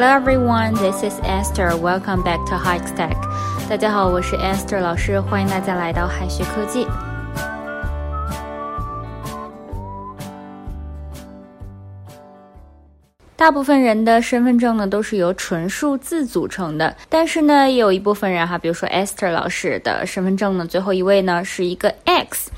Hello everyone, this is Esther. Welcome back to High Tech. 大家好，我是 Esther 老师，欢迎大家来到海学科技。大部分人的身份证呢都是由纯数字组成的，但是呢，也有一部分人哈，比如说 Esther 老师的身份证呢，最后一位呢是一个 X。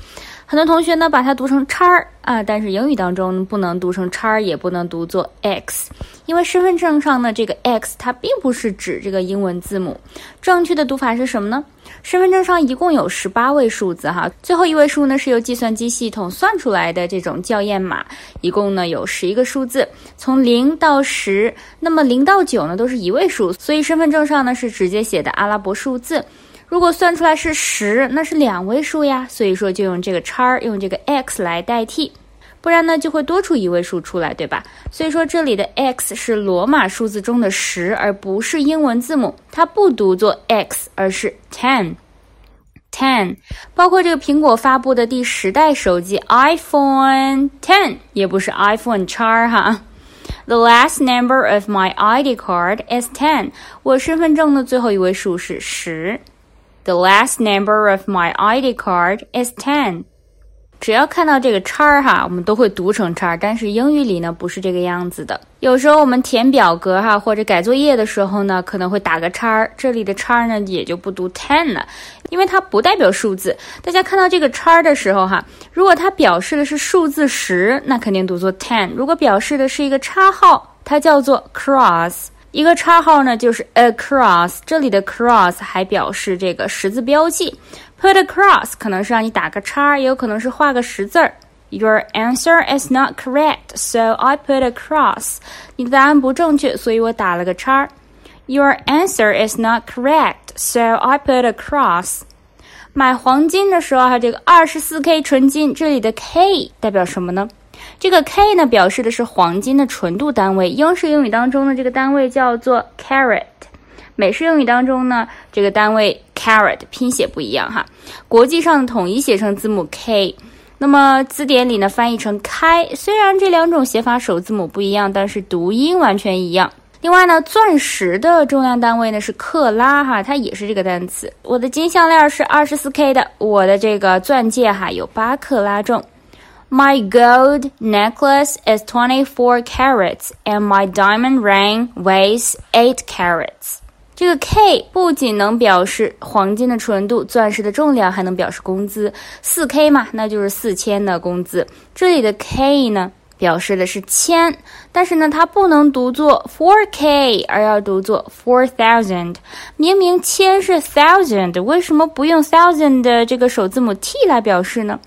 很多同学呢把它读成叉儿啊，但是英语当中不能读成叉儿，也不能读作 x，因为身份证上呢这个 x 它并不是指这个英文字母，正确的读法是什么呢？身份证上一共有十八位数字哈，最后一位数呢是由计算机系统算出来的这种校验码，一共呢有十一个数字，从零到十，那么零到九呢都是一位数，所以身份证上呢是直接写的阿拉伯数字。如果算出来是十，那是两位数呀，所以说就用这个叉，用这个 x 来代替，不然呢就会多出一位数出来，对吧？所以说这里的 x 是罗马数字中的十，而不是英文字母，它不读作 x，而是 ten。ten，包括这个苹果发布的第十代手机 iPhone ten，也不是 iPhone 叉哈。The last number of my ID card is ten，我身份证的最后一位数是十。The last number of my ID card is ten。只要看到这个叉儿哈，我们都会读成叉，但是英语里呢不是这个样子的。有时候我们填表格哈或者改作业的时候呢，可能会打个叉儿，这里的叉儿呢也就不读 ten 了，因为它不代表数字。大家看到这个叉儿的时候哈，如果它表示的是数字十，那肯定读作 ten；如果表示的是一个叉号，它叫做 cross。一个叉号呢，就是 across，这里的 cross 还表示这个十字标记。Put a cross 可能是让你打个叉，也有可能是画个十字儿。Your answer is not correct, so I put a cross。你的答案不正确，所以我打了个叉。Your answer is not correct, so I put a cross。买黄金的时候，哈，这个二十四 K 纯金，这里的 K 代表什么呢？这个 K 呢，表示的是黄金的纯度单位。英式英语当中呢，这个单位叫做 carat；美式英语当中呢，这个单位 carat 拼写不一样哈。国际上统一写成字母 K，那么字典里呢翻译成开。虽然这两种写法首字母不一样，但是读音完全一样。另外呢，钻石的重量单位呢是克拉哈，它也是这个单词。我的金项链是二十四 K 的，我的这个钻戒哈有八克拉重。My gold necklace is 24 carats and my diamond ring weighs 8 carats. 这个 K 不仅能表示黄金的纯度、钻石的重量，还能表示工资。四 K 嘛，那就是四千的工资。这里的 K 呢，表示的是千，但是呢，它不能读作 four K，而要读作 four thousand。明明千是 thousand，为什么不用 thousand 的这个首字母 T 来表示呢？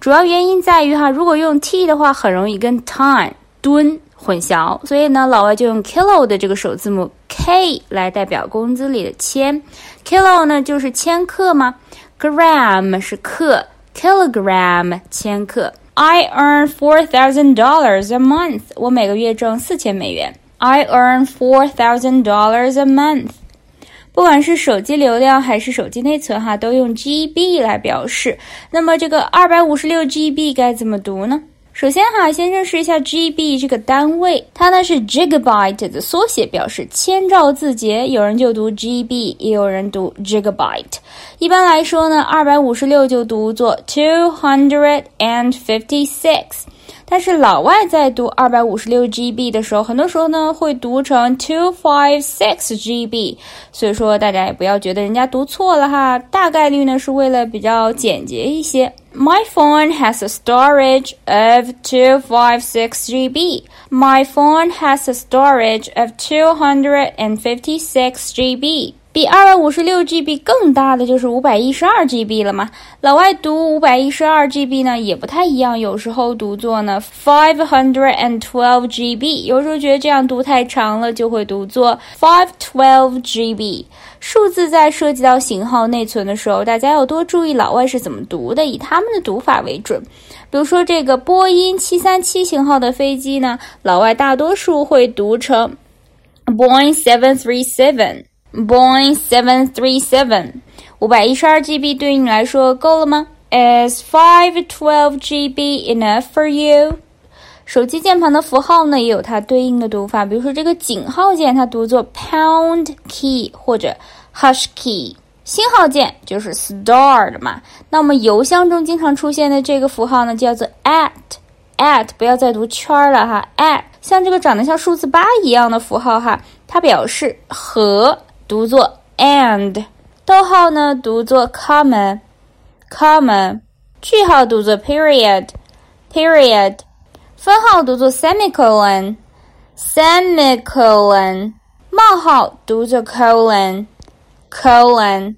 主要原因在于哈，如果用 t 的话，很容易跟 time 吨混淆，所以呢，老外就用 kilo 的这个首字母 k 来代表工资里的千。kilo 呢就是千克吗？gram 是克，kilogram 千克。I earn four thousand dollars a month，我每个月挣四千美元。I earn four thousand dollars a month。不管是手机流量还是手机内存，哈，都用 GB 来表示。那么这个二百五十六 GB 该怎么读呢？首先哈，先认识一下 GB 这个单位，它呢是 Gigabyte 的缩写，表示千兆字节。有人就读 GB，也有人读 Gigabyte。一般来说呢，二百五十六就读作 two hundred and fifty six。但是老外在读二百五十六 GB 的时候，很多时候呢会读成 two five six GB，所以说大家也不要觉得人家读错了哈，大概率呢是为了比较简洁一些。My phone has a storage of two five six GB. My phone has a storage of two hundred and fifty six GB. 比二百五十六 GB 更大的就是五百一十二 GB 了嘛？老外读五百一十二 GB 呢也不太一样，有时候读作呢 five hundred and twelve GB，有时候觉得这样读太长了，就会读作 five twelve GB。数字在涉及到型号内存的时候，大家要多注意老外是怎么读的，以他们的读法为准。比如说这个波音七三七型号的飞机呢，老外大多数会读成 Boeing seven three seven。Boeing seven three seven，五百一十二 GB 对于你来说够了吗？Is five twelve GB enough for you？手机键盘的符号呢，也有它对应的读法。比如说这个井号键，它读作 pound key 或者 hush key。星号键就是 star 的嘛。那我们邮箱中经常出现的这个符号呢，叫做 at at，不要再读圈了哈。at 像这个长得像数字八一样的符号哈，它表示和，读作 and。逗号呢，读作 comma comma。句号读作 period period。分号读作 semicolon semicolon。冒号读作 colon colon。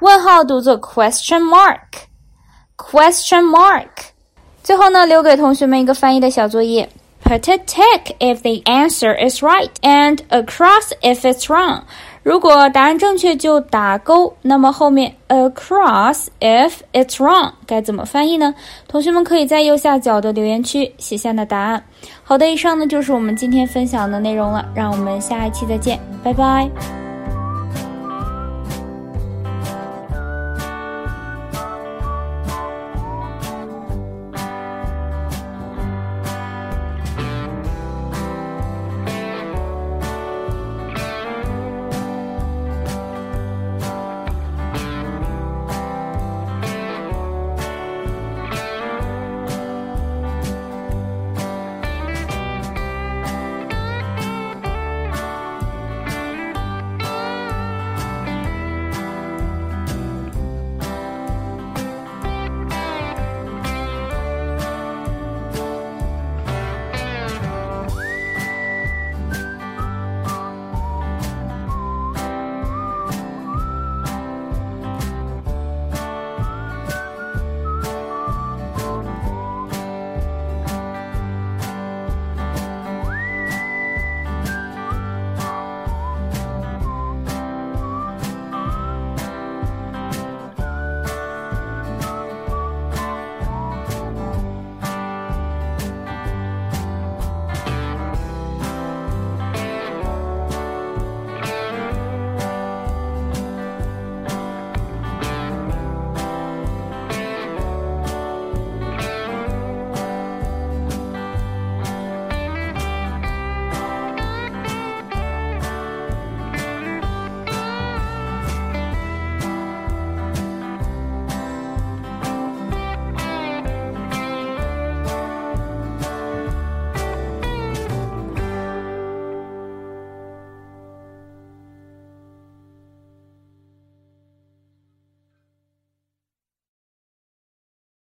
问号读作 question mark question mark。最后呢，留给同学们一个翻译的小作业。Put a tick if the answer is right and a cross if it's wrong。 如果答案正确就打勾，那么后面 a cross if it's wrong 该怎么翻译呢？同学们可以在右下角的留言区写下的答案。好的，以上呢就是我们今天分享的内容了，让我们下一期再见，拜拜。